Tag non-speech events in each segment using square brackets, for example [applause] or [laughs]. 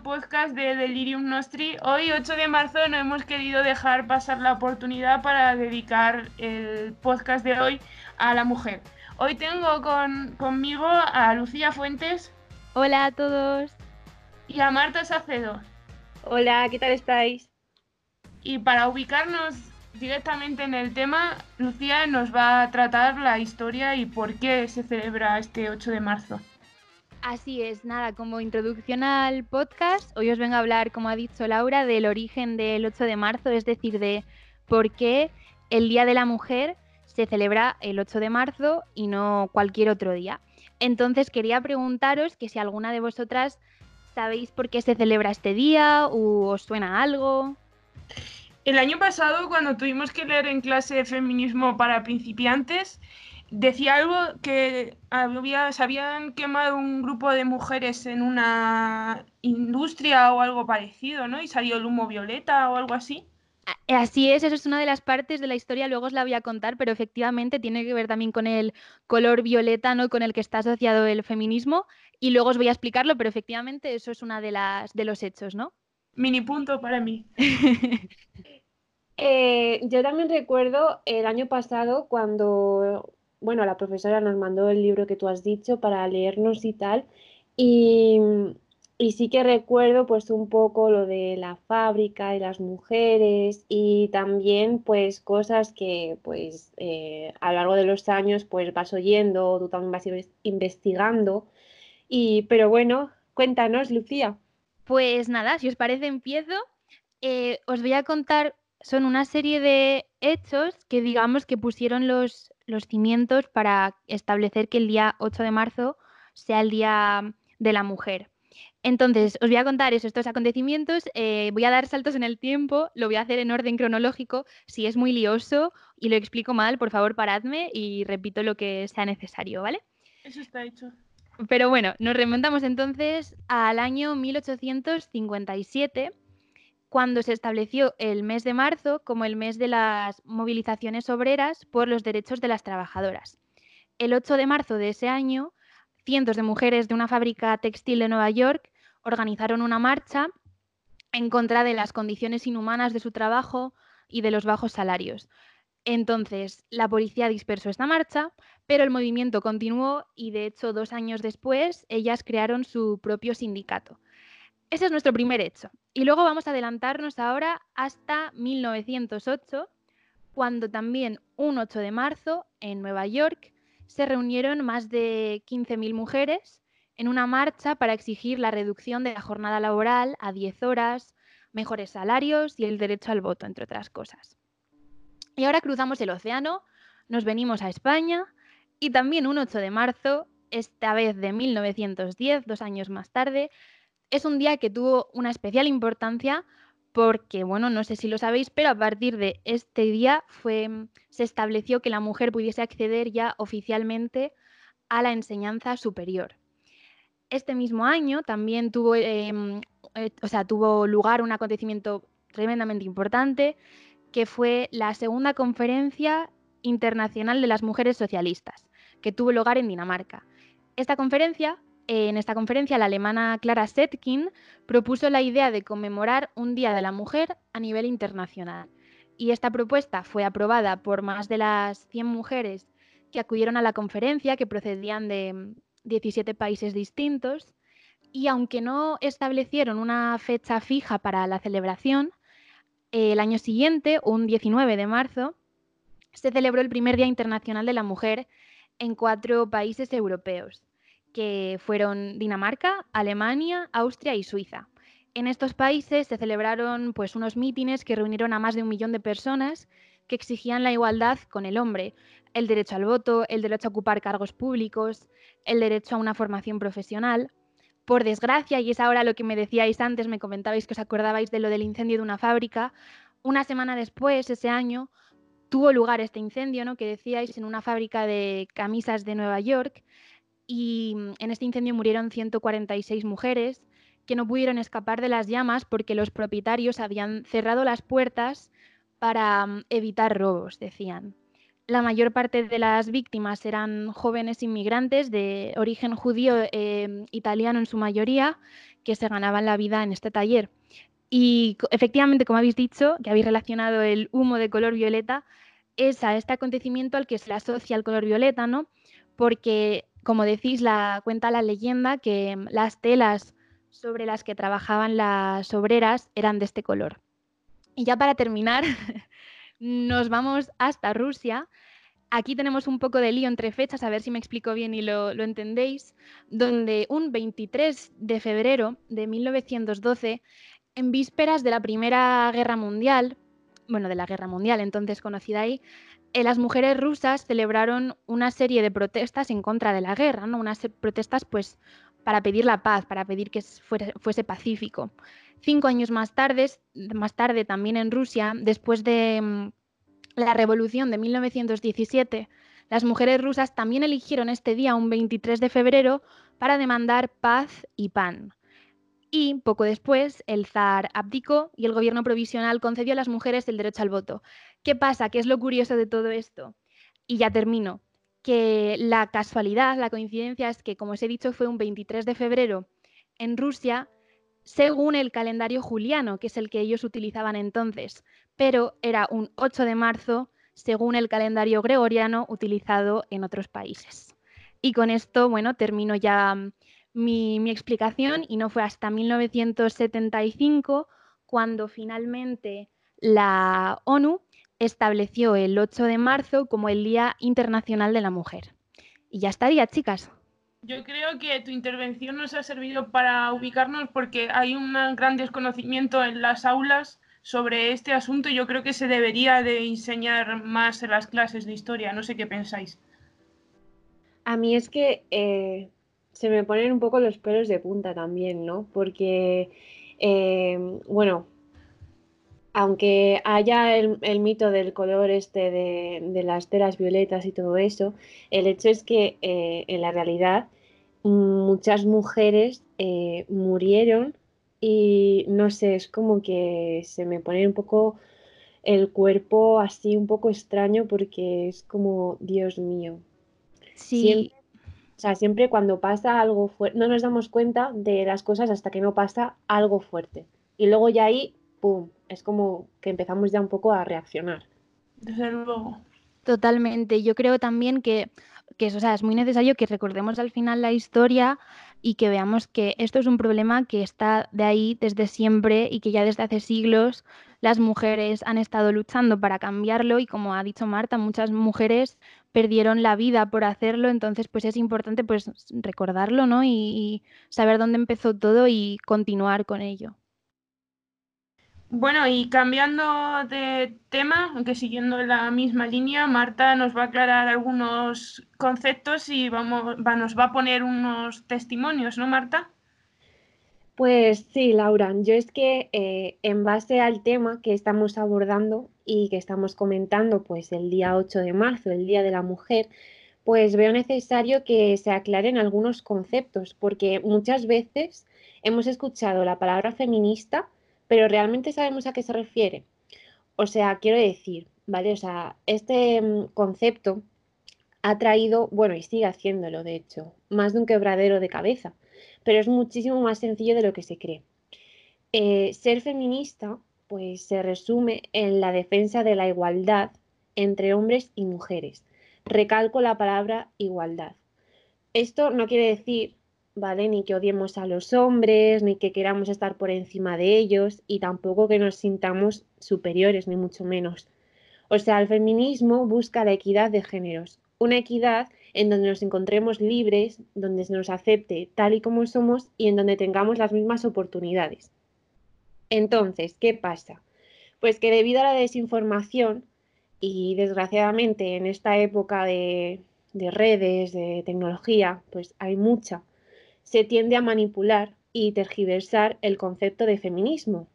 podcast de Delirium Nostri. Hoy, 8 de marzo, no hemos querido dejar pasar la oportunidad para dedicar el podcast de hoy a la mujer. Hoy tengo con, conmigo a Lucía Fuentes. Hola a todos. Y a Marta Sacedo. Hola, ¿qué tal estáis? Y para ubicarnos directamente en el tema, Lucía nos va a tratar la historia y por qué se celebra este 8 de marzo. Así es, nada, como introducción al podcast, hoy os vengo a hablar, como ha dicho Laura, del origen del 8 de marzo, es decir, de por qué el Día de la Mujer se celebra el 8 de marzo y no cualquier otro día. Entonces quería preguntaros que si alguna de vosotras sabéis por qué se celebra este día o os suena algo. El año pasado, cuando tuvimos que leer en clase feminismo para principiantes, decía algo que había, se habían quemado un grupo de mujeres en una industria o algo parecido, ¿no? Y salió el humo violeta o algo así. Así es, eso es una de las partes de la historia, luego os la voy a contar, pero efectivamente tiene que ver también con el color violeta, ¿no? Con el que está asociado el feminismo, y luego os voy a explicarlo, pero efectivamente eso es una de las de los hechos, ¿no? Mini punto para mí. [laughs] Eh, yo también recuerdo el año pasado cuando bueno, la profesora nos mandó el libro que tú has dicho para leernos y tal. Y, sí que recuerdo pues un poco lo de la fábrica y las mujeres y también pues cosas que pues eh, a lo largo de los años pues vas oyendo, tú también vas investigando. Y, pero bueno, cuéntanos, Lucía. Pues nada, si os parece empiezo. Eh, os voy a contar, son una serie de hechos que digamos que pusieron los, los cimientos para establecer que el día 8 de marzo sea el Día de la Mujer. Entonces, os voy a contar eso, estos acontecimientos, eh, voy a dar saltos en el tiempo, lo voy a hacer en orden cronológico, si es muy lioso y lo explico mal, por favor paradme y repito lo que sea necesario, ¿vale? Eso está hecho. Pero bueno, nos remontamos entonces al año 1857 cuando se estableció el mes de marzo como el mes de las movilizaciones obreras por los derechos de las trabajadoras. El 8 de marzo de ese año, cientos de mujeres de una fábrica textil de Nueva York organizaron una marcha en contra de las condiciones inhumanas de su trabajo y de los bajos salarios. Entonces, la policía dispersó esta marcha, pero el movimiento continuó y, de hecho, dos años después, ellas crearon su propio sindicato. Ese es nuestro primer hecho. Y luego vamos a adelantarnos ahora hasta 1908, cuando también un 8 de marzo en Nueva York se reunieron más de 15.000 mujeres en una marcha para exigir la reducción de la jornada laboral a 10 horas, mejores salarios y el derecho al voto, entre otras cosas. Y ahora cruzamos el océano, nos venimos a España y también un 8 de marzo, esta vez de 1910, dos años más tarde, es un día que tuvo una especial importancia porque, bueno, no sé si lo sabéis, pero a partir de este día fue, se estableció que la mujer pudiese acceder ya oficialmente a la enseñanza superior. Este mismo año también eh, o sea, tuvo lugar un acontecimiento tremendamente importante, que fue la segunda conferencia internacional de las mujeres socialistas, que tuvo lugar en Dinamarca. Esta conferencia en esta conferencia, la alemana Clara Setkin propuso la idea de conmemorar un Día de la Mujer a nivel internacional. Y esta propuesta fue aprobada por más de las 100 mujeres que acudieron a la conferencia, que procedían de 17 países distintos. Y aunque no establecieron una fecha fija para la celebración, el año siguiente, un 19 de marzo, se celebró el primer Día Internacional de la Mujer en cuatro países europeos que fueron Dinamarca, Alemania, Austria y Suiza. En estos países se celebraron pues, unos mítines que reunieron a más de un millón de personas que exigían la igualdad con el hombre, el derecho al voto, el derecho a ocupar cargos públicos, el derecho a una formación profesional. Por desgracia, y es ahora lo que me decíais antes, me comentabais que os acordabais de lo del incendio de una fábrica, una semana después, ese año, tuvo lugar este incendio, ¿no? que decíais, en una fábrica de camisas de Nueva York, y mm, en este incendio murieron 146 mujeres que no pudieron escapar de las llamas porque los propietarios habían cerrado las puertas para mm, evitar robos, decían. La mayor parte de las víctimas eran jóvenes inmigrantes de origen judío eh, italiano en su mayoría, que se ganaban la vida en este taller. Y efectivamente, como habéis dicho, que habéis relacionado el humo de color violeta, es a este acontecimiento al que se asocia el color violeta, ¿no? Porque, como decís, la, cuenta la leyenda que las telas sobre las que trabajaban las obreras eran de este color. Y ya para terminar, [laughs] nos vamos hasta Rusia. Aquí tenemos un poco de lío entre fechas, a ver si me explico bien y lo, lo entendéis, donde un 23 de febrero de 1912 en vísperas de la Primera Guerra Mundial, bueno, de la Guerra Mundial entonces conocida ahí, las mujeres rusas celebraron una serie de protestas en contra de la guerra, ¿no? Unas protestas pues para pedir la paz, para pedir que fuese, pacífico. Cinco años más tarde, más tarde también en Rusia, después de mm, la revolución de 1917, las mujeres rusas también eligieron este día, un 23 de febrero, para demandar paz y pan y poco después el zar abdicó y el gobierno provisional concedió a las mujeres el derecho al voto. ¿Qué pasa? ¿Qué es lo curioso de todo esto? Y ya termino. Que la casualidad, la coincidencia es que, como os he dicho, fue un 23 de febrero en Rusia, según el calendario juliano, que es el que ellos utilizaban entonces, pero era un 8 de marzo según el calendario gregoriano utilizado en otros países. Y con esto, bueno, termino ya mi, explicación y no fue hasta 1975 cuando finalmente la ONU estableció el 8 de marzo como el Día Internacional de la Mujer. Y ya estaría, chicas. Yo creo que tu intervención nos ha servido para ubicarnos porque hay un gran desconocimiento en las aulas sobre este asunto y yo creo que se debería de enseñar más en las clases de historia. No sé qué pensáis. A mí es que eh, se me ponen un poco los pelos de punta también, ¿no? Porque, eh, bueno, aunque haya el, mito del color este de, las telas violetas y todo eso, el hecho es que eh, en la realidad muchas mujeres eh, murieron y no sé, es como que se me pone un poco el cuerpo así un poco extraño porque es como, Dios mío. Sí. O sea, siempre cuando pasa algo fuerte, no nos damos cuenta de las cosas hasta que no pasa algo fuerte. Y luego ya ahí, ¡pum! Es como que empezamos ya un poco a reaccionar. Desde luego. Totalmente. Yo creo también que, que o sea, es muy necesario que recordemos al final la historia y que veamos que esto es un problema que está de ahí desde siempre y que ya desde hace siglos las mujeres han estado luchando para cambiarlo y como ha dicho Marta, muchas mujeres perdieron la vida por hacerlo, entonces pues es importante pues recordarlo, ¿no? Y, saber dónde empezó todo y continuar con ello. Bueno, y cambiando de tema, aunque siguiendo la misma línea, Marta nos va a aclarar algunos conceptos y vamos, va, nos va a poner unos testimonios, ¿no, Marta? Pues sí, Laura, yo es que eh, en base al tema que estamos abordando y que estamos comentando, pues el día 8 de marzo, el Día de la Mujer, pues veo necesario que se aclaren algunos conceptos, porque muchas veces hemos escuchado la palabra feminista, pero realmente sabemos a qué se refiere. O sea, quiero decir, ¿vale? O sea, este mm, concepto ha traído, bueno, y sigue haciéndolo, de hecho, más de un quebradero de cabeza pero es muchísimo más sencillo de lo que se cree. Eh, ser feminista pues se resume en la defensa de la igualdad entre hombres y mujeres. Recalco la palabra igualdad. Esto no quiere decir, ¿vale? Ni que odiemos a los hombres, ni que queramos estar por encima de ellos, y tampoco que nos sintamos superiores, ni mucho menos. O sea, el feminismo busca la equidad de géneros, una equidad en donde nos encontremos libres, donde se nos acepte tal y como somos y en donde tengamos las mismas oportunidades. Entonces, ¿qué pasa? Pues que debido a la desinformación y desgraciadamente en esta época de, redes, de tecnología, pues hay mucha, se tiende a manipular y tergiversar el concepto de feminismo,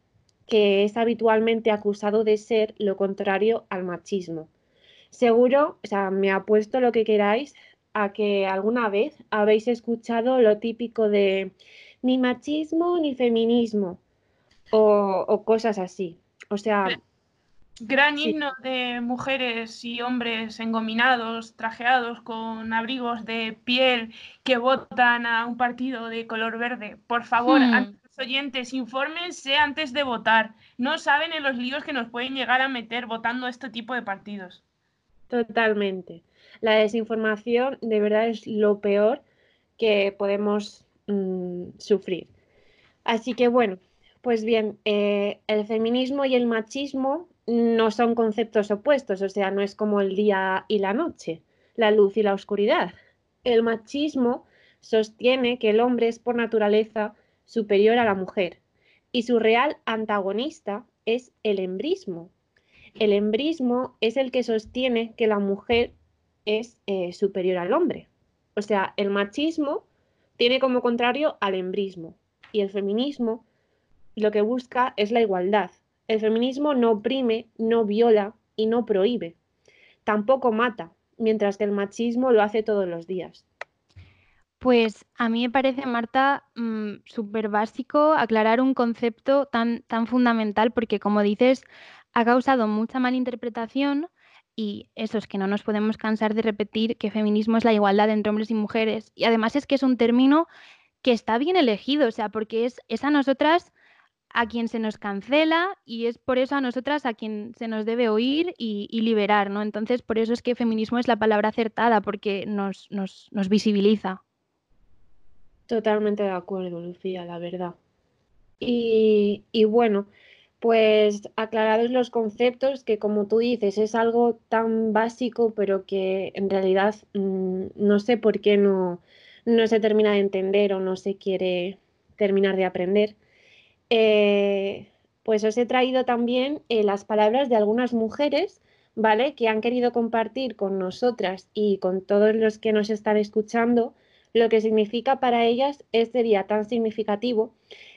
que es habitualmente acusado de ser lo contrario al machismo. Seguro, o sea, me apuesto lo que queráis a que alguna vez habéis escuchado lo típico de ni machismo ni feminismo o, cosas así. O sea... Gran himno de mujeres y hombres engominados, trajeados con abrigos de piel que votan a un partido de color verde. Por favor, hmm. los oyentes, infórmense antes de votar. No saben en los líos que nos pueden llegar a meter votando este tipo de partidos. Totalmente. La desinformación de verdad es lo peor que podemos mm, sufrir. Así que bueno, pues bien, eh, el feminismo y el machismo no son conceptos opuestos, o sea, no es como el día y la noche, la luz y la oscuridad. El machismo sostiene que el hombre es por naturaleza superior a la mujer y su real antagonista es el embrismo. El embrismo es el que sostiene que la mujer es eh, superior al hombre. O sea, el machismo tiene como contrario al embrismo y el feminismo lo que busca es la igualdad, el feminismo no oprime, no viola y no prohíbe. Tampoco mata, mientras que el machismo lo hace todos los días. Pues a mí me parece, Marta, mm, súper básico aclarar un concepto tan, tan fundamental porque, como dices, ha causado mucha malinterpretación y eso es que no nos podemos cansar de repetir que feminismo es la igualdad entre hombres y mujeres. Y además es que es un término que está bien elegido, o sea, porque es, es a nosotras a quien se nos cancela y es por eso a nosotras a quien se nos debe oír y, liberar, ¿no? Entonces, por eso es que feminismo es la palabra acertada, porque nos, nos, nos visibiliza. Totalmente de acuerdo, Lucía, la verdad. Y, y, bueno, pues aclarados los conceptos, que como tú dices, es algo tan básico, pero que en realidad mm, no sé por qué no, no se termina de entender o no se quiere terminar de aprender. Eh, pues os he traído también eh, las palabras de algunas mujeres, ¿vale? Que han querido compartir con nosotras y con todos los que nos están escuchando lo que significa para ellas este día tan significativo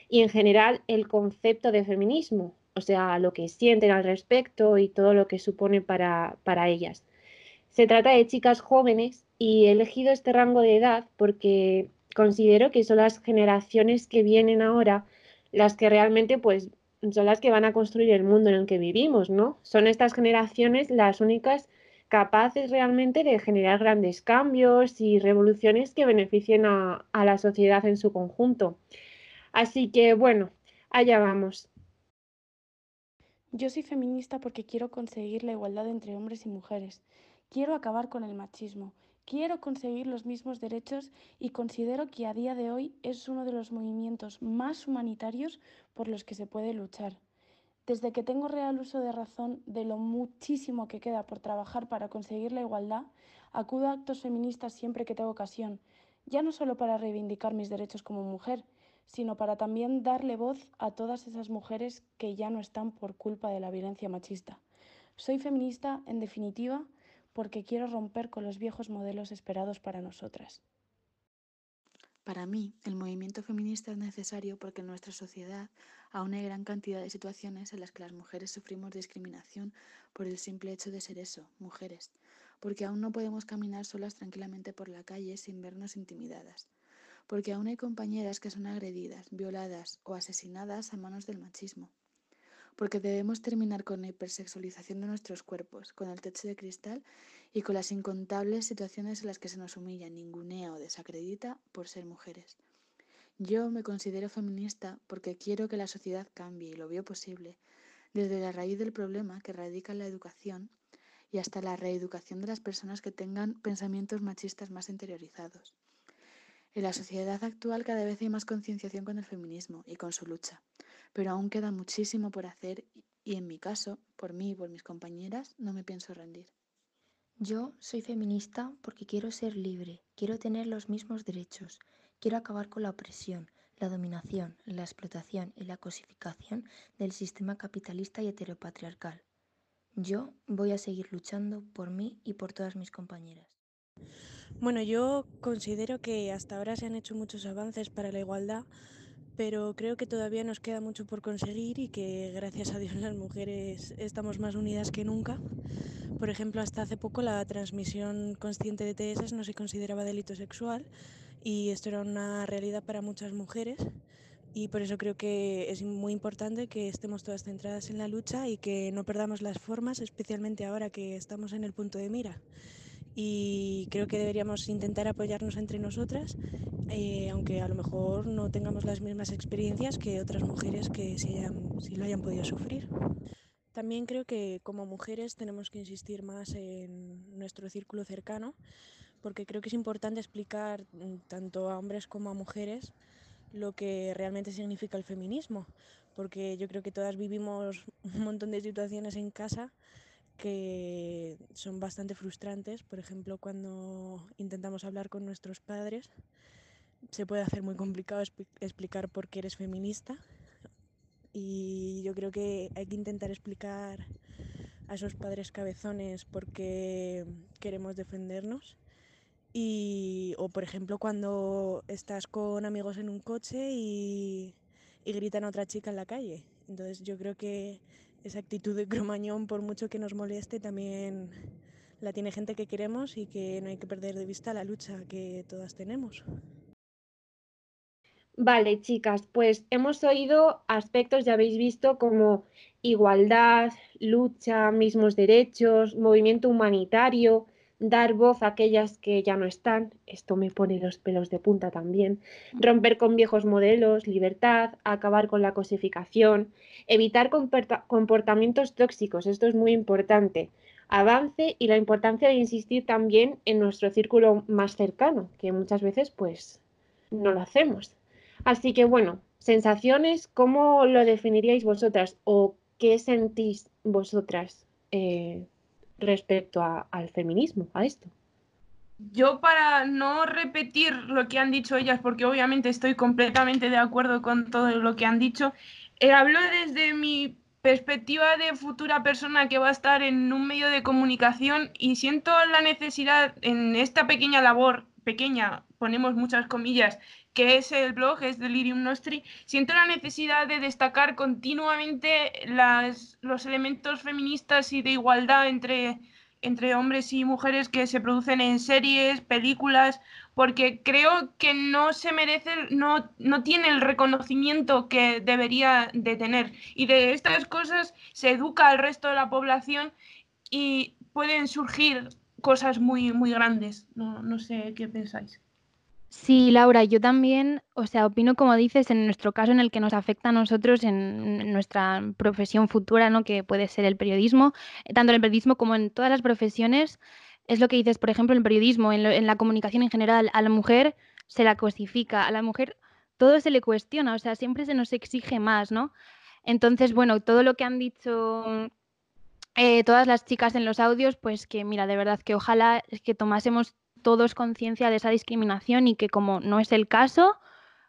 y en general el concepto de feminismo, o sea, lo que sienten al respecto y todo lo que supone para, para ellas. Se trata de chicas jóvenes y he elegido este rango de edad porque considero que son las generaciones que vienen ahora las que realmente pues son las que van a construir el mundo en el que vivimos, ¿no? Son estas generaciones las únicas capaces realmente de generar grandes cambios y revoluciones que beneficien a, a la sociedad en su conjunto. Así que bueno, allá vamos. Yo soy feminista porque quiero conseguir la igualdad entre hombres y mujeres. Quiero acabar con el machismo Quiero conseguir los mismos derechos y considero que a día de hoy es uno de los movimientos más humanitarios por los que se puede luchar. Desde que tengo real uso de razón de lo muchísimo que queda por trabajar para conseguir la igualdad, acudo a actos feministas siempre que tengo ocasión, ya no solo para reivindicar mis derechos como mujer, sino para también darle voz a todas esas mujeres que ya no están por culpa de la violencia machista. Soy feminista, en definitiva, porque quiero romper con los viejos modelos esperados para nosotras. Para mí, el movimiento feminista es necesario porque en nuestra sociedad aún hay gran cantidad de situaciones en las que las mujeres sufrimos discriminación por el simple hecho de ser eso, mujeres, porque aún no podemos caminar solas tranquilamente por la calle sin vernos intimidadas, porque aún hay compañeras que son agredidas, violadas o asesinadas a manos del machismo porque debemos terminar con la hipersexualización de nuestros cuerpos, con el techo de cristal y con las incontables situaciones en las que se nos humilla, ningunea o desacredita por ser mujeres. Yo me considero feminista porque quiero que la sociedad cambie y lo veo posible, desde la raíz del problema que radica en la educación y hasta la reeducación de las personas que tengan pensamientos machistas más interiorizados. En la sociedad actual cada vez hay más concienciación con el feminismo y con su lucha pero aún queda muchísimo por hacer y en mi caso, por mí y por mis compañeras, no me pienso rendir. Yo soy feminista porque quiero ser libre, quiero tener los mismos derechos, quiero acabar con la opresión, la dominación, la explotación y la cosificación del sistema capitalista y heteropatriarcal. Yo voy a seguir luchando por mí y por todas mis compañeras. Bueno, yo considero que hasta ahora se han hecho muchos avances para la igualdad, pero creo que todavía nos queda mucho por conseguir y que gracias a Dios [laughs] las mujeres estamos más unidas que nunca. Por ejemplo, hasta hace poco la transmisión consciente de TS no se consideraba delito sexual y esto era una realidad para muchas mujeres, y por eso creo que es muy importante que estemos todas centradas en la lucha y que no perdamos las formas, especialmente ahora que estamos en el punto de mira. Y creo que deberíamos intentar apoyarnos entre nosotras, eh, aunque a lo mejor no tengamos las mismas experiencias que otras mujeres que sí, sí lo hayan podido sufrir. También creo que como mujeres tenemos que insistir más en nuestro círculo cercano, porque creo que es importante explicar mm, tanto a hombres como a mujeres lo que realmente significa el feminismo, porque yo creo que todas vivimos [laughs] un montón de situaciones en casa que son bastante frustrantes. Por ejemplo, cuando intentamos hablar con nuestros padres, se puede hacer muy complicado explicar por qué eres feminista. Y yo creo que hay que intentar explicar a esos padres cabezones por qué queremos defendernos y, o por ejemplo cuando estás con amigos en un coche y, y gritan a otra chica en la calle. Entonces yo creo que esa actitud de cromañón, por mucho que nos moleste, también la tiene gente que queremos y que no hay que perder de vista la lucha que todas tenemos. Vale, chicas, pues hemos oído aspectos, ya habéis visto, como igualdad, lucha, mismos derechos, movimiento humanitario, dar voz a aquellas que ya no están, esto me pone los pelos de punta también, romper con viejos modelos, libertad, acabar con la cosificación, evitar comportamientos tóxicos, esto es muy importante, avance y la importancia de insistir también en nuestro círculo más cercano, que muchas veces pues no lo hacemos. Así que bueno, sensaciones, ¿cómo lo definiríais vosotras o qué sentís vosotras eh, respecto al feminismo, a esto? Yo para no repetir lo que han dicho ellas, porque obviamente estoy completamente de acuerdo con todo lo que han dicho, eh, hablo desde mi perspectiva de futura persona que va a estar en un medio de comunicación y siento la necesidad en esta pequeña labor, pequeña, ponemos muchas comillas, que es el blog, es Delirium Nostri, siento la necesidad de destacar continuamente las, los elementos feministas y de igualdad entre, entre hombres y mujeres que se producen en series, películas, porque creo que no se merece, no, no tiene el reconocimiento que debería de tener. Y de estas cosas se educa al resto de la población y pueden surgir cosas muy, muy grandes. No, no sé qué pensáis. Sí, Laura, yo también, o sea, opino como dices, en nuestro caso en el que nos afecta a nosotros en nuestra profesión futura, ¿no? Que puede ser el periodismo, eh, tanto en el periodismo como en todas las profesiones, es lo que dices, por ejemplo, en el periodismo, en, la comunicación en general, a la mujer se la cosifica, a la mujer todo se le cuestiona, o sea, siempre se nos exige más, ¿no? Entonces, bueno, todo lo que han dicho eh, todas las chicas en los audios, pues que mira, de verdad que ojalá que tomásemos todos conciencia de esa discriminación y que como no es el caso,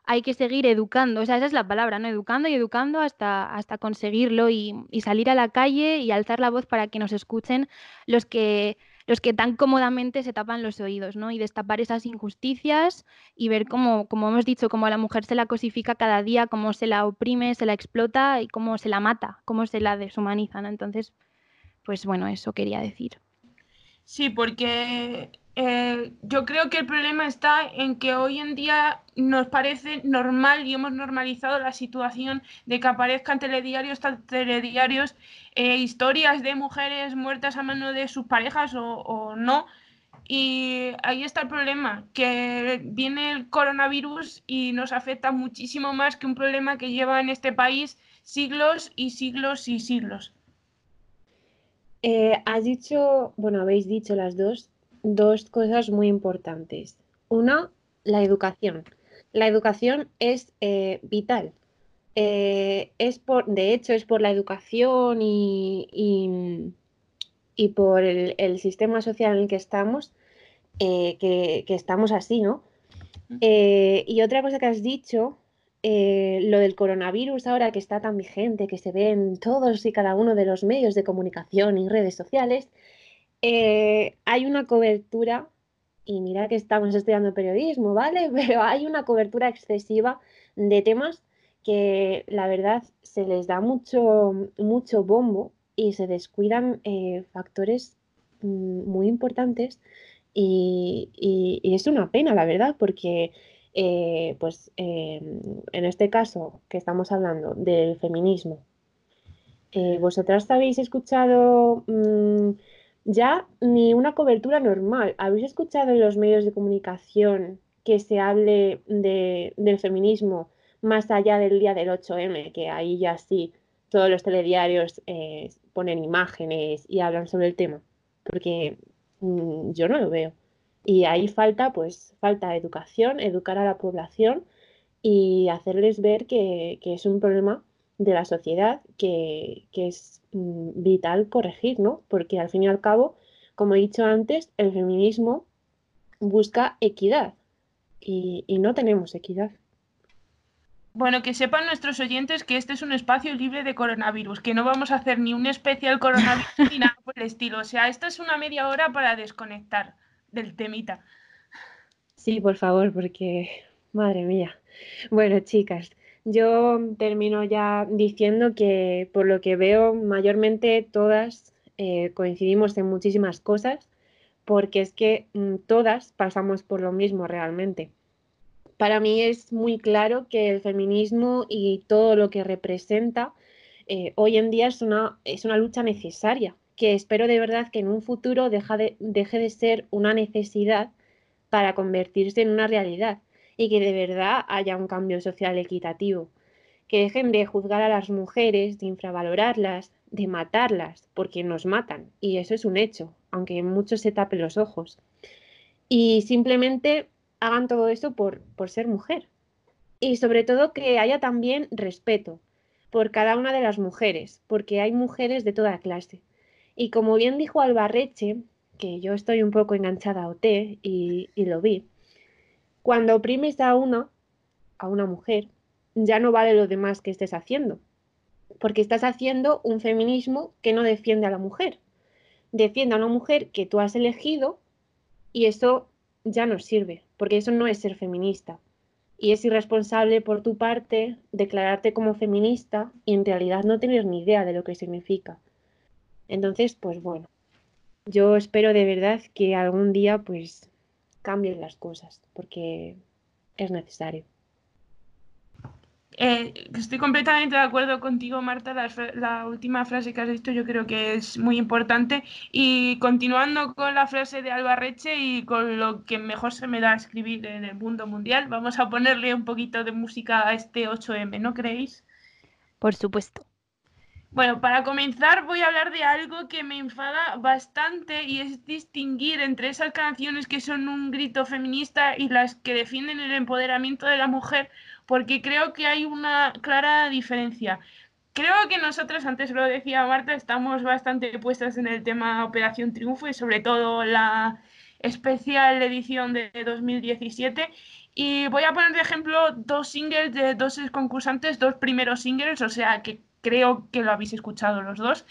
hay que seguir educando, o sea, esa es la palabra, ¿no? Educando y educando hasta, hasta conseguirlo y, salir a la calle y alzar la voz para que nos escuchen los que, los que tan cómodamente se tapan los oídos, ¿no? Y destapar esas injusticias y ver cómo, como hemos dicho, cómo a la mujer se la cosifica cada día, cómo se la oprime, se la explota y cómo se la mata, cómo se la deshumaniza, Entonces, pues bueno, eso quería decir. Sí, porque eh, yo creo que el problema está en que hoy en día nos parece normal y hemos normalizado la situación de que aparezcan telediarios, telediarios, eh, historias de mujeres muertas a mano de sus parejas o, no. Y ahí está el problema, que viene el coronavirus y nos afecta muchísimo más que un problema que lleva en este país siglos y siglos y siglos. Eh, has dicho, bueno, habéis dicho las dos, dos cosas muy importantes. Una, la educación. La educación es eh, vital. Eh, es por, de hecho, es por la educación y, y, por el, sistema social en el que estamos, eh, que, estamos así, ¿no? y otra cosa que has dicho, lo del coronavirus ahora que está tan vigente, que se ve en todos y cada uno de los medios de comunicación y redes sociales, eh, hay una cobertura, y mira que estamos estudiando periodismo, ¿vale? [laughs] Pero hay una cobertura excesiva de temas que la verdad se les da mucho, mucho bombo y se descuidan eh, factores mm, muy importantes y, es una pena, la verdad, porque eh, pues em, en este caso que estamos hablando del feminismo, eh, ¿vosotras habéis escuchado mm, ya ni una cobertura normal? ¿Habéis escuchado en los medios de comunicación que se hable del feminismo más allá del día del 8M, que ahí ya sí todos los telediarios eh, ponen imágenes y hablan sobre el tema? Porque mm, yo no lo veo. Y ahí falta, pues, falta educación, educar a la población y hacerles ver que, es un problema de la sociedad que, es mm, vital corregir, ¿no? Porque al fin y al cabo, como he dicho antes, el feminismo busca equidad y, y no tenemos equidad. Bueno, que sepan nuestros oyentes que este es un espacio libre de coronavirus, que no vamos a hacer ni un especial coronavirus ni nada por el estilo. O sea, esta es una media hora para desconectar del temita. Sí, por favor, porque, madre mía. Bueno, chicas, yo termino ya diciendo que por lo que veo, mayormente todas eh, coincidimos en muchísimas cosas, porque es que mm, todas pasamos por lo mismo realmente. Para mí es muy claro que el feminismo y todo lo que representa eh, hoy en día es una, es una lucha necesaria, que espero de verdad que en un futuro de, deje de ser una necesidad para convertirse en una realidad y que de verdad haya un cambio social equitativo. Que dejen de juzgar a las mujeres, de infravalorarlas, de matarlas, porque nos matan, y eso es un hecho, aunque muchos se tapen los ojos. Y simplemente hagan todo eso por, por ser mujer. Y sobre todo que haya también respeto por cada una de las mujeres, porque hay mujeres de toda clase y como bien dijo Albarreche, que yo estoy un poco enganchada a OT y, y lo vi, cuando oprimes a una, a una mujer, ya no vale lo demás que estés haciendo, porque estás haciendo un feminismo que no defiende a la mujer, defiende a una mujer que tú has elegido y eso ya no sirve, porque eso no es ser feminista. Y es irresponsable por tu parte declararte como feminista y en realidad no tener ni idea de lo que significa. Entonces, pues bueno, yo espero de verdad que algún día pues cambien las cosas, porque es necesario. Eh, estoy completamente de acuerdo contigo, Marta. La, última frase que has dicho yo creo que es muy importante. Y continuando con la frase de Albarreche y con lo que mejor se me da escribir en el mundo mundial, vamos a ponerle un poquito de música a este 8M, ¿no creéis? Por supuesto. Bueno, para comenzar voy a hablar de algo que me enfada bastante y es distinguir entre esas canciones que son un grito feminista y las que defienden el empoderamiento de la mujer, porque creo que hay una clara diferencia. Creo que nosotras, antes lo decía Marta, estamos bastante puestas en el tema Operación Triunfo y sobre todo la especial edición de 2017. Y voy a poner de ejemplo dos singles de dos concursantes, dos primeros singles, o sea que creo que lo habéis escuchado los dos.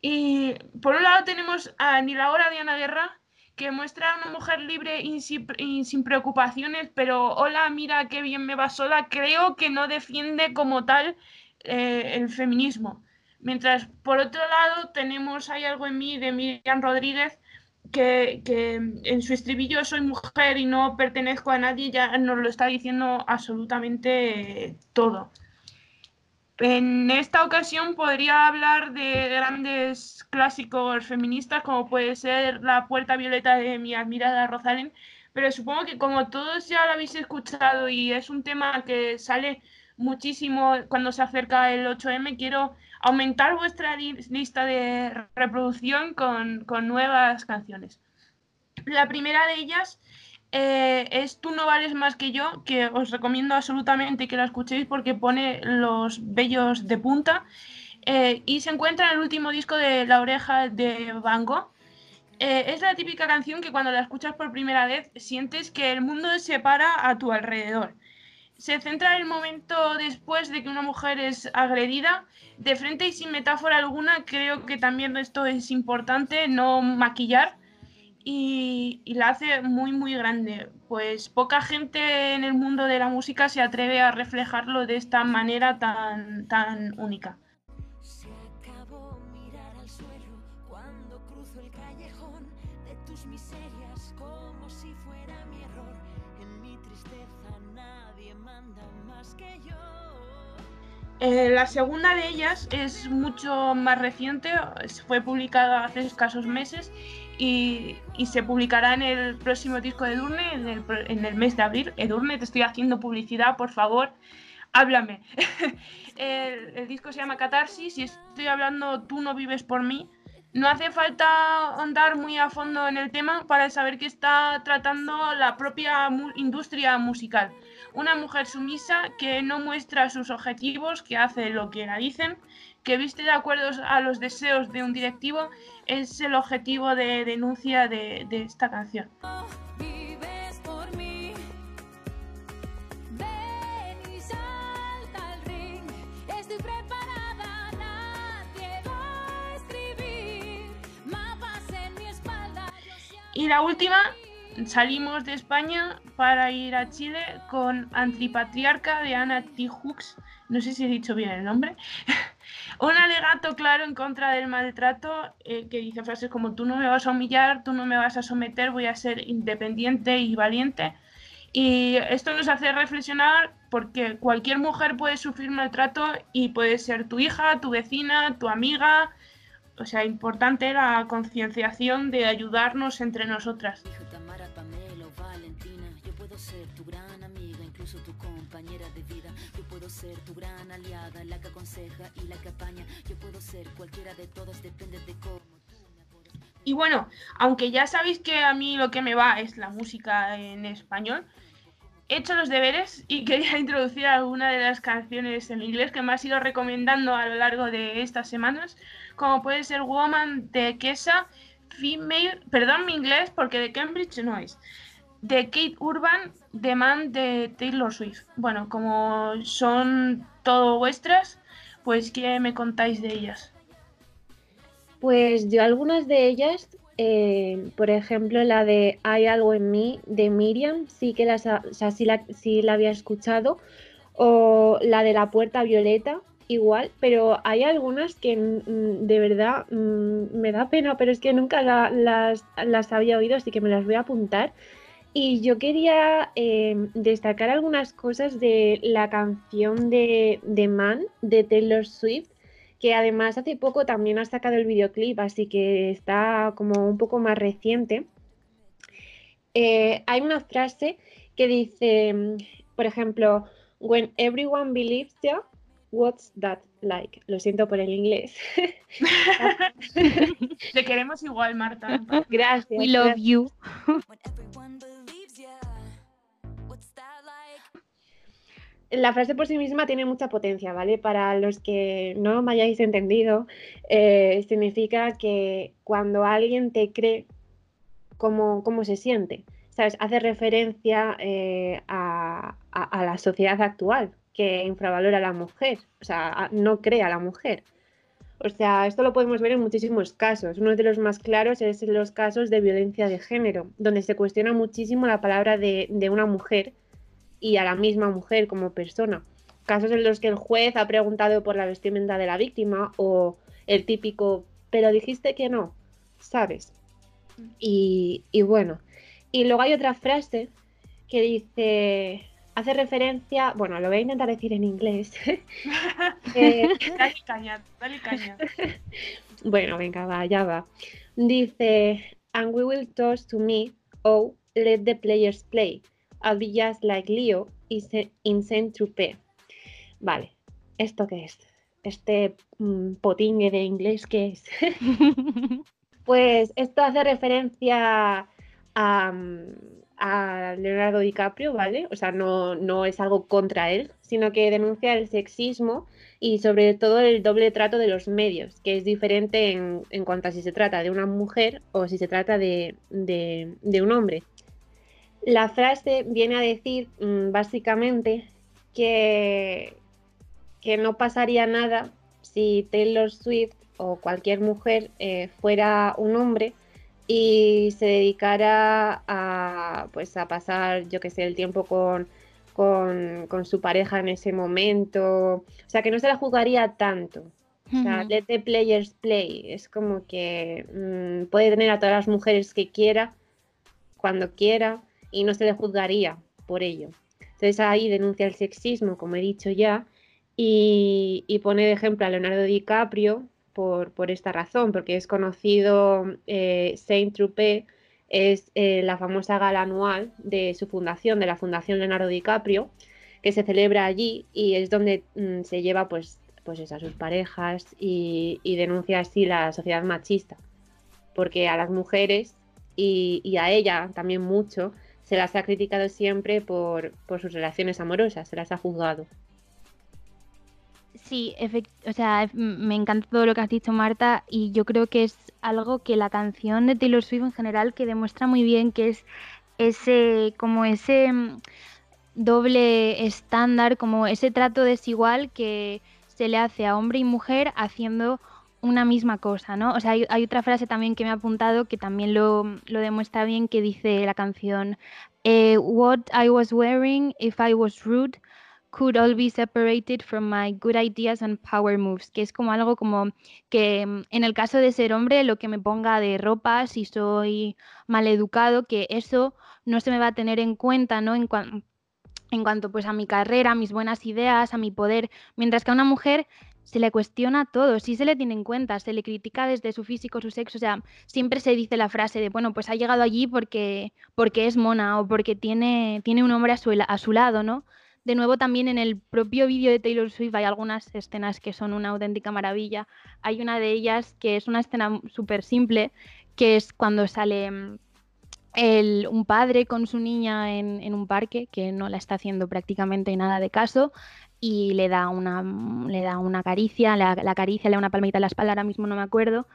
Y por un lado tenemos a Ni la hora de Ana Guerra, que muestra a una mujer libre y sin, preocupaciones, pero hola, mira qué bien me va sola, creo que no defiende como tal eh, el feminismo. Mientras por otro lado tenemos Hay algo en mí de Miriam Rodríguez, que, que, en su estribillo soy mujer y no pertenezco a nadie, ya nos lo está diciendo absolutamente todo. En esta ocasión podría hablar de grandes clásicos feministas como puede ser La Puerta Violeta de mi admirada Rosalén, pero supongo que como todos ya lo habéis escuchado y es un tema que sale muchísimo cuando se acerca el 8M, quiero aumentar vuestra lista de reproducción con, con nuevas canciones. La primera de ellas eh, es Tú no vales más que yo, que os recomiendo absolutamente que la escuchéis porque pone los bellos de punta. Eh, y se encuentra en el último disco de La Oreja de Van Gogh. Eh, es la típica canción que cuando la escuchas por primera vez sientes que el mundo se para a tu alrededor. Se centra en el momento después de que una mujer es agredida, de frente y sin metáfora alguna. Creo que también esto es importante, no maquillar y, la hace muy muy grande. Pues poca gente en el mundo de la música se atreve a reflejarlo de esta manera tan, única. Se acabó mirar al suelo cuando cruzo el callejón de tus miserias como si fuera mi error. Eh, la segunda de ellas es mucho más reciente, fue publicada hace escasos meses y, se publicará en el próximo disco de Edurne en el, mes de abril. Edurne, te estoy haciendo publicidad, por favor, háblame. [laughs] el, el, disco se llama Catarsis y estoy hablando Tú no vives por mí. No hace falta andar muy a fondo en el tema para saber que está tratando la propia industria musical una mujer sumisa que no muestra sus objetivos, que hace lo que la dicen, que viste de acuerdo a los deseos de un directivo, es el objetivo de denuncia de, esta canción. Y la última salimos de España para ir a Chile con Antipatriarca de Ana T. Hooks, no sé si he dicho bien el nombre, [laughs] un alegato claro en contra del maltrato eh, que dice frases como tú no me vas a humillar, tú no me vas a someter, voy a ser independiente y valiente. Y esto nos hace reflexionar porque cualquier mujer puede sufrir maltrato y puede ser tu hija, tu vecina, tu amiga, o sea, importante la concienciación de ayudarnos entre nosotras. De vida. Yo puedo ser tu gran aliada, la que aconseja y la que apaña. Yo puedo ser cualquiera de todas, depende de cómo. Y bueno, aunque ya sabéis que a mí lo que me va es la música en español, he hecho los deberes y [laughs] quería introducir alguna de las canciones en inglés que me has ido recomendando a lo largo de estas semanas como puede ser Woman de Kesa, Female, perdón mi inglés porque de Cambridge no es, de Kate Urban, The Man de Taylor Swift. Bueno, como son todo vuestras, pues ¿qué me contáis de ellas? Pues yo algunas de ellas, eh, por ejemplo la de Hay algo en mí de Miriam, sí que las, la, sí la había escuchado, o la de la puerta violeta, igual, pero hay algunas que mm, de verdad mm, me da pena, pero es que nunca las, las, había oído, así que me las voy a apuntar. Y yo quería em, destacar algunas cosas de la canción de, de Man de Taylor Swift, que además hace poco también ha sacado el videoclip, así que está como un poco más reciente. Eh, hay una frase que dice, por ejemplo, When everyone believes you, What's that like? Lo siento por el inglés. [laughs] Te queremos igual, Marta. [laughs] Gracias. We love you. La frase por sí misma tiene mucha potencia, ¿vale? Para los que no me hayáis entendido, eh, significa que cuando alguien te cree, ¿cómo, cómo se siente? ¿Sabes? Hace referencia eh, a la sociedad actual, que infravalora a la mujer, o sea, no crea a la mujer. O sea, esto lo podemos ver en muchísimos casos. Uno de los más claros es los casos de violencia de género, donde se cuestiona muchísimo la palabra de una mujer y a la misma mujer como persona. Casos en los que el juez ha preguntado por la vestimenta de la víctima o el típico, pero dijiste que no, ¿sabes? Y, y bueno, y luego hay otra frase que dice, hace referencia, bueno, lo voy a intentar decir en inglés. [laughs] eh, dale caña, dale caña. [laughs] bueno, venga, va, ya va. Dice, and we will toss to me, oh, let the players play. Be just like Leo in Saint Tropez. Vale, ¿esto qué es? Este mm, potingue de inglés, ¿qué es? [laughs] pues esto hace referencia a... Mm, a Leonardo DiCaprio, ¿vale? O sea, no, no es algo contra él, sino que denuncia el sexismo y sobre todo el doble trato de los medios, que es diferente en, en cuanto a si se trata de una mujer o si se trata de, de, un hombre. La frase viene a decir mm, básicamente que, que no pasaría nada si Taylor Swift o cualquier mujer eh, fuera un hombre y se dedicara a, pues, a pasar, yo que sé, el tiempo con, con, su pareja en ese momento. O sea, que no se la jugaría tanto. O sea, let the players play. Es como que mm, puede tener a todas las mujeres que quiera, cuando quiera, y no se le juzgaría. por ello. Entonces ahí denuncia el sexismo, como he dicho ya, y, pone de ejemplo a Leonardo DiCaprio por, esta razón, porque es conocido eh, Saint-Tropez, es eh, la famosa gala anual de su fundación, de la Fundación Leonardo DiCaprio, que se celebra allí y es donde mm, se lleva pues, pues a sus parejas y, denuncia así la sociedad machista, porque a las mujeres y, a ella también mucho se las ha criticado siempre por, por sus relaciones amorosas, se las ha juzgado. Sí, o sea, me encanta todo lo que has dicho, Marta, y yo creo que es algo que la canción de Taylor Swift en general que demuestra muy bien que es ese, como ese mm, doble estándar, como ese trato desigual que se le hace a hombre y mujer haciendo una misma cosa, ¿no? O sea, hay, otra frase también que me ha apuntado que también lo, lo demuestra bien que dice la canción eh, What I was wearing if I was rude could all be separated from my good ideas and power moves, que es como algo como que mm, en el caso de ser hombre, lo que me ponga de ropa, si soy mal educado, que eso no se me va a tener en cuenta, ¿no? En, en cuanto pues a mi carrera, a mis buenas ideas, a mi poder, mientras que a una mujer se le cuestiona todo, sí se le tiene en cuenta, se le critica desde su físico, su sexo, o sea, siempre se dice la frase de, bueno, pues ha llegado allí porque, porque es mona o porque tiene, tiene un hombre a su, lado, ¿no? De nuevo, también en el propio vídeo de Taylor Swift hay algunas escenas que son una auténtica maravilla. Hay una de ellas que es una escena súper simple, que es cuando sale mm, un padre con su niña en, un parque, que no la está haciendo prácticamente nada de caso, y le da una, mm, le da una caricia, la, la caricia, le da una palmita en la espalda, ahora mismo no me acuerdo,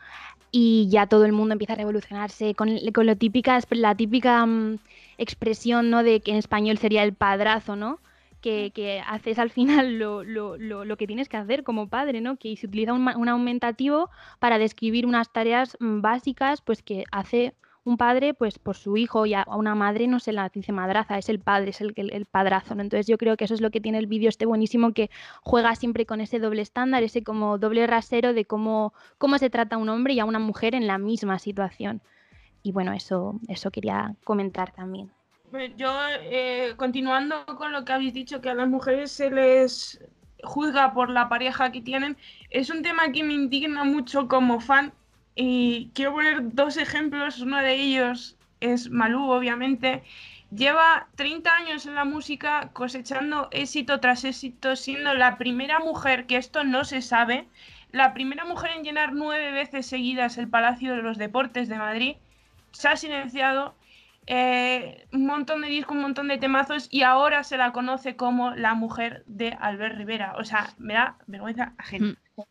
y ya todo el mundo empieza a revolucionarse con, con lo típica, la típica mm, expresión ¿no? de que en español sería el padrazo, ¿no? que, haces al final lo, que tienes que hacer como padre, ¿no? Que se utiliza un, aumentativo para describir unas tareas mm, básicas, pues que hace un padre pues por su hijo y a una madre no se la dice madraza, es el padre, es el, el, padrazo. ¿no? Entonces yo creo que eso es lo que tiene el vídeo este buenísimo que juega siempre con ese doble estándar, ese como doble rasero de cómo, cómo se trata a un hombre y a una mujer en la misma situación. Y bueno, eso, eso quería comentar también. Yo, eh, continuando con lo que habéis dicho, que a las mujeres se les juzga por la pareja que tienen, es un tema que me indigna mucho como fan y quiero poner dos ejemplos. Uno de ellos es Malú, obviamente. Lleva 30 años en la música cosechando éxito tras éxito, siendo la primera mujer, que esto no se sabe, la primera mujer en llenar nueve veces seguidas el Palacio de los Deportes de Madrid. Se ha silenciado eh, un montón de discos, un montón de temazos y ahora se la conoce como la mujer de Albert Rivera. O sea, me da vergüenza ajena. Mm.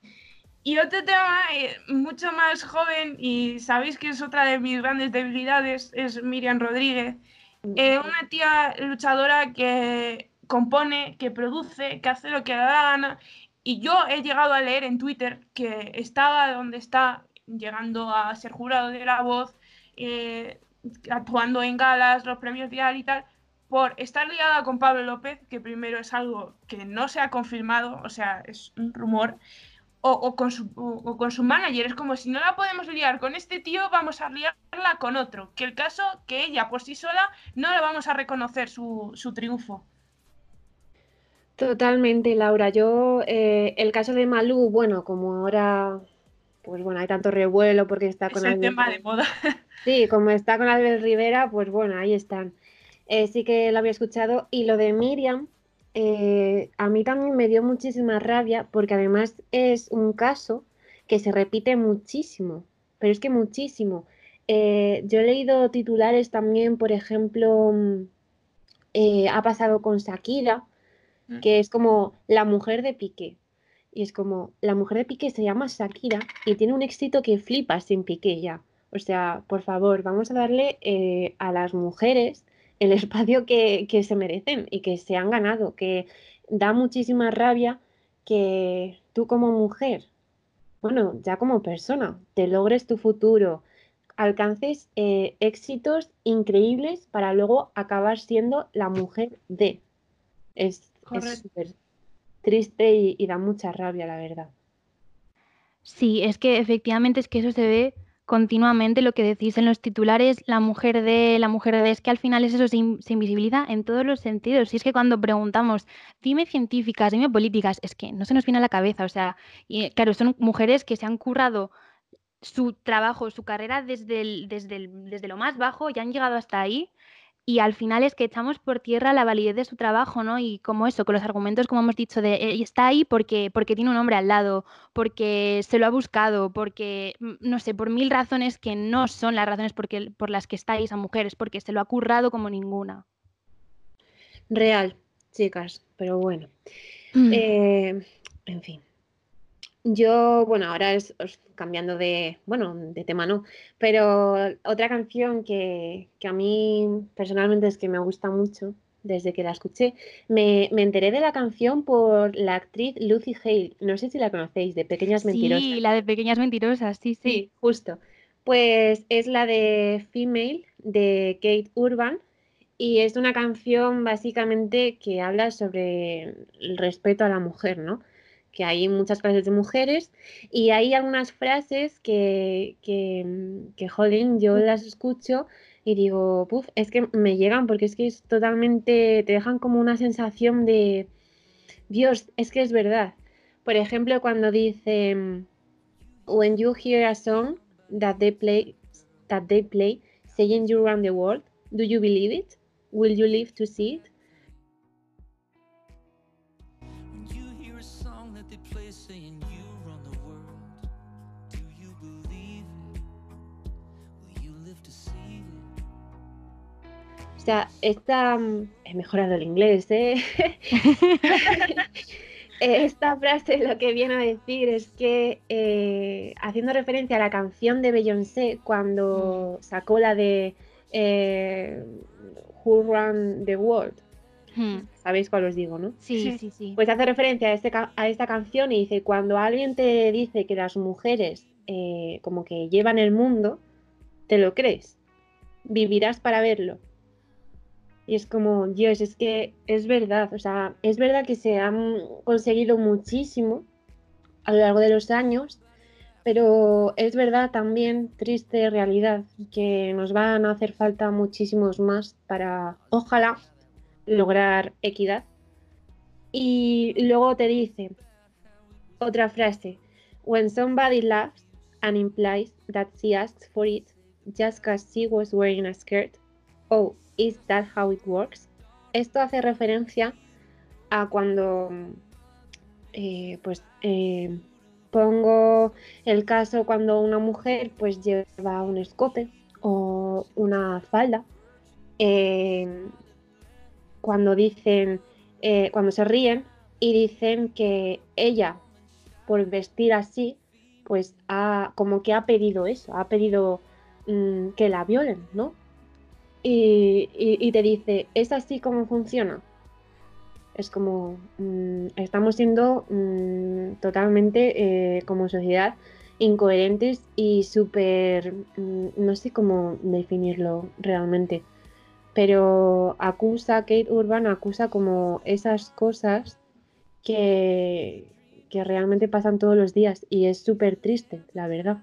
Y otro tema eh, mucho más joven y sabéis que es otra de mis grandes debilidades, es Miriam Rodríguez. Eh, una tía luchadora que compone, que produce, que hace lo que da gana. Y yo he llegado a leer en Twitter que estaba donde está, llegando a ser jurado de la voz, actuando en galas, los premios dial y tal, por estar liada con Pablo López, que primero es algo que no se ha confirmado, o sea, es un rumor, o, con, su, con su manager. Es como si no la podemos liar con este tío, vamos a liarla con otro. Que el caso que ella por sí sola no le vamos a reconocer su, triunfo. Totalmente, Laura. Yo, eh, el caso de Malú, bueno, como ahora pues bueno, hay tanto revuelo porque está con... El tema de moda. [laughs] Sí, como está con Albert Rivera, pues bueno, ahí están. Eh, sí que lo había escuchado. Y lo de Miriam, eh, a mí también me dio muchísima rabia porque además es un caso que se repite muchísimo, pero es que muchísimo. Eh, yo he leído titulares también, por ejemplo, mm, ha pasado con Shakira, mm. que es como la mujer de Piqué. Y es como, la mujer de Piqué se llama Shakira y tiene un éxito que flipa sin Piqué ya. O sea, por favor, vamos a darle eh, a las mujeres el espacio que, se merecen y que se han ganado, que da muchísima rabia que tú como mujer, bueno, ya como persona, te logres tu futuro, alcances eh, éxitos increíbles para luego acabar siendo la mujer de. Es súper triste y, da mucha rabia, la verdad. Sí, es que efectivamente es que eso se ve continuamente lo que decís en los titulares, la mujer de, la mujer de, es que al final es eso, se, invisibiliza en todos los sentidos. Y es que cuando preguntamos, dime científicas, dime políticas, es que no se nos viene a la cabeza. O sea, y, claro, son mujeres que se han currado su trabajo, su carrera desde, desde, desde lo más bajo y han llegado hasta ahí y al final es que echamos por tierra la validez de su trabajo, ¿no? Y como eso, con los argumentos, como hemos dicho, de está ahí porque, porque tiene un hombre al lado, porque se lo ha buscado, porque, mm, no sé, por mil razones que no son las razones porque, por las que está ahí esa mujer, es porque se lo ha currado como ninguna. Real, chicas, pero bueno. Mm. Eh, en fin. Yo, bueno, ahora es, cambiando de, bueno, de tema no, pero otra canción que, a mí personalmente es que me gusta mucho desde que la escuché, me, enteré de la canción por la actriz Lucy Hale, no sé si la conocéis, de Pequeñas Mentirosas. Sí, la de Pequeñas Mentirosas, sí, sí. Sí, justo. Pues es la de Female de Kate Urban y es una canción básicamente que habla sobre el respeto a la mujer, ¿no? Que hay muchas clases de mujeres y hay algunas frases que, que, que jolín, yo las escucho y digo, puf, es que me llegan porque es que es totalmente, te dejan como una sensación de, Dios, es que es verdad. Por ejemplo, cuando dicen, when you hear a song that they play, that they play, saying you around the world, do you believe it? Will you live to see it? Sea, esta, mm, he mejorado el inglés, [laughs] ¿eh? esta frase lo que viene a decir es que, eh, haciendo referencia a la canción de Beyoncé, cuando mm. sacó la de eh, Who Run the World, hmm. sabéis cuál os digo, ¿no? Sí, sí, sí. Pues hace referencia a, este, a esta canción y dice, cuando alguien te dice que las mujeres eh, como que llevan el mundo, ¿te lo crees? Vivirás para verlo. Y es como, Dios, es que es verdad, o sea, es verdad que se han conseguido muchísimo a lo largo de los años, pero es verdad también, triste realidad, que nos van a hacer falta muchísimos más para, ojalá, lograr equidad. Y luego te dice otra frase, when somebody laughs and implies that she asks for it just because she was wearing a skirt, oh, Is that how it works? Esto hace referencia a cuando, eh, pues, eh, pongo el caso cuando una mujer pues lleva un escote o una falda. Eh, cuando dicen, cuando se ríen y dicen que ella, por vestir así, pues ha, como que ha pedido eso, ha pedido mm, que la violen, ¿no? Y, te dice, ¿es así como funciona? Es como, mm, estamos siendo mm, totalmente eh, como sociedad incoherentes y súper, mm, no sé cómo definirlo realmente, pero acusa, Kate Urban acusa como esas cosas que, que realmente pasan todos los días y es súper triste, la verdad.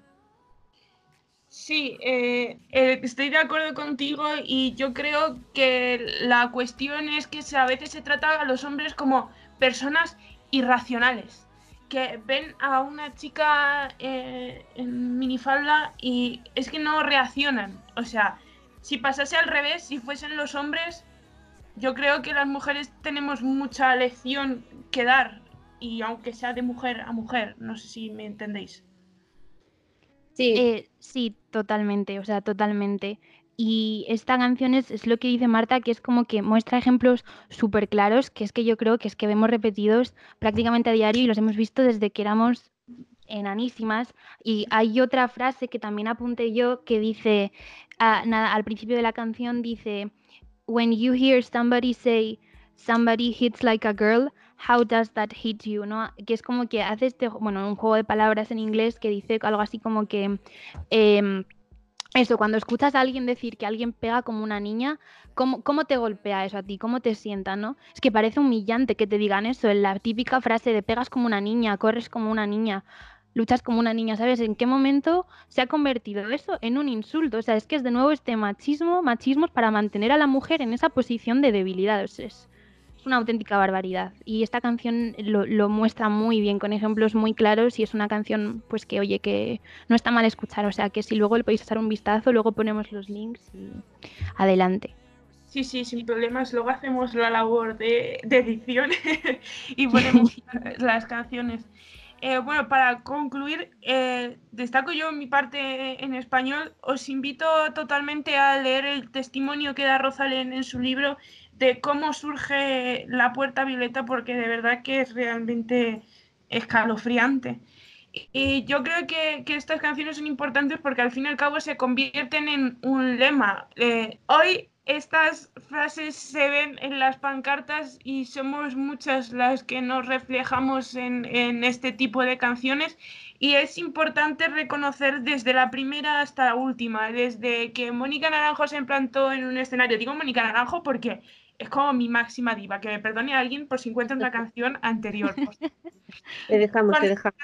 Sí, eh, eh, estoy de acuerdo contigo y yo creo que la cuestión es que a veces se trata a los hombres como personas irracionales, que ven a una chica eh, en minifalda y es que no reaccionan. O sea, si pasase al revés, si fuesen los hombres, yo creo que las mujeres tenemos mucha lección que dar y aunque sea de mujer a mujer, no sé si me entendéis. Sí. Eh, sí, totalmente, o sea, totalmente. Y esta canción es, lo que dice Marta, que es como que muestra ejemplos súper claros, que es que yo creo que es que vemos repetidos prácticamente a diario y los hemos visto desde que éramos enanísimas. Y hay otra frase que también apunté yo que dice, ah, nada, al principio de la canción dice, When you hear somebody say, somebody hits like a girl, How does that hit you? ¿no? Que es como que hace este, bueno, un juego de palabras en inglés que dice algo así como que em, eso, cuando escuchas a alguien decir que alguien pega como una niña, ¿cómo, ¿cómo, te golpea eso a ti? ¿Cómo te sienta, no? Es que parece humillante que te digan eso, en la típica frase de pegas como una niña, corres como una niña. luchas como una niña, ¿sabes? ¿En qué momento se ha convertido eso en un insulto? O sea, es que es de nuevo este machismo, machismos para mantener a la mujer en esa posición de debilidad. es, es una auténtica barbaridad. Y esta canción lo, lo, muestra muy bien, con ejemplos muy claros, y es una canción, pues que oye, que no está mal escuchar. O sea, que si luego le podéis echar un vistazo, luego ponemos los links y adelante. Sí, sí, sin problemas. Luego hacemos la labor de, de edición [laughs] y ponemos [laughs] las canciones. Eh, bueno, para concluir, eh, destaco yo mi parte en español. Os invito totalmente a leer el testimonio que da Rosalén en su libro de cómo surge la puerta violeta, porque de verdad que es realmente escalofriante. Y yo creo que, que, estas canciones son importantes porque al fin y al cabo se convierten en un lema. Eh, hoy estas frases se ven en las pancartas y somos muchas las que nos reflejamos en, en, este tipo de canciones y es importante reconocer desde la primera hasta la última, desde que Mónica Naranjo se implantó en un escenario. Digo Mónica Naranjo porque es como mi máxima diva, que me perdone a alguien por si encuentra una canción anterior. [laughs] Te dejamos, te dejamos.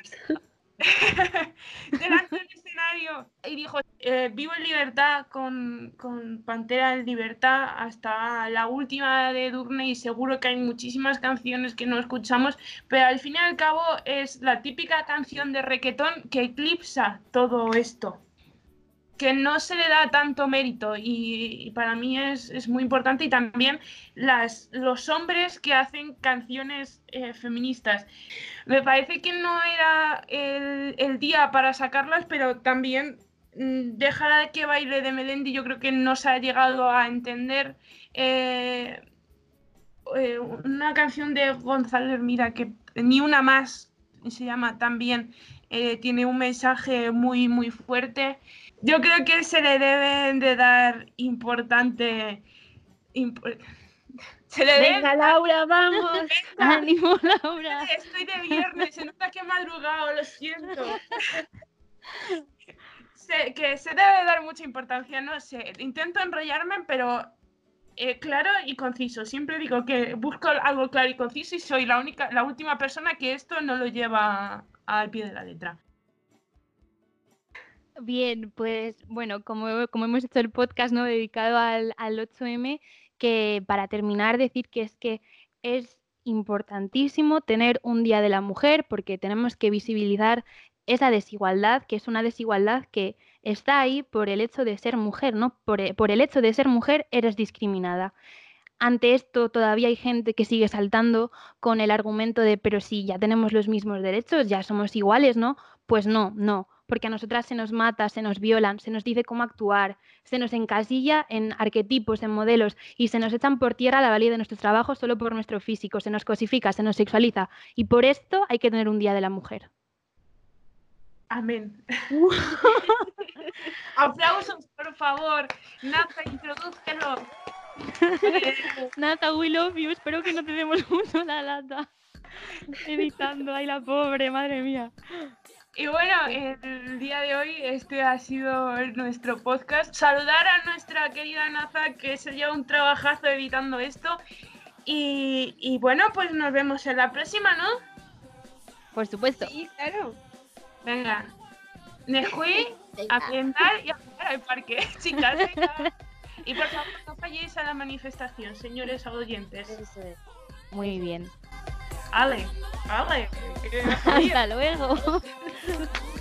[laughs] delante del escenario y dijo, eh, vivo en libertad con, con, Pantera en libertad hasta la última de Durne y seguro que hay muchísimas canciones que no escuchamos, pero al fin y al cabo es la típica canción de requetón que eclipsa todo esto que no se le da tanto mérito y, para mí es, es, muy importante y también las, los hombres que hacen canciones eh, feministas. Me parece que no era el, el, día para sacarlas, pero también mmm, Déjala que baile de Melendi yo creo que no se ha llegado a entender. Eh, eh, una canción de González Mira que ni una más se llama también tiene un mensaje muy muy fuerte yo creo que se le deben de dar importante. Imp se le Venga, Laura, vamos. Venga. Ánimo, Laura. Estoy de viernes, se nota que he madrugado, lo siento. se, que se debe dar mucha importancia, no sé. Intento enrollarme, pero eh, claro y conciso. Siempre digo que busco algo claro y conciso y soy la única, la última persona que esto no lo lleva al pie de la letra. Bien, pues bueno, como, como, hemos hecho el podcast ¿no? dedicado al, al 8M, que para terminar decir que es que es importantísimo tener un Día de la Mujer porque tenemos que visibilizar esa desigualdad, que es una desigualdad que está ahí por el hecho de ser mujer, ¿no? Por, por el hecho de ser mujer eres discriminada. Ante esto todavía hay gente que sigue saltando con el argumento de pero si ya tenemos los mismos derechos, ya somos iguales, ¿no? Pues no, no porque a nosotras se nos mata, se nos violan, se nos dice cómo actuar, se nos encasilla en arquetipos, en modelos y se nos echan por tierra la valía de nuestros trabajos solo por nuestro físico, se nos cosifica, se nos sexualiza y por esto hay que tener un Día de la Mujer. Amén. Uh. [laughs] Aplausos, por favor. Nata, introdúcelo. [laughs] Nata, we love you. Espero que no te demos [laughs] mucho la lata. Editando, ay la pobre, madre mía. Y bueno, el día de hoy este ha sido nuestro podcast. Saludar a nuestra querida Naza que se lleva un trabajazo editando esto. Y, y, bueno, pues nos vemos en la próxima, ¿no? Por supuesto. Sí, claro. Venga. Neshui, a pientar y a jugar al parque, [laughs] chicas. Venga. Y por favor, no falléis a la manifestación, señores oyentes. Muy bien. Ale, ale. [laughs] Hasta luego. [laughs]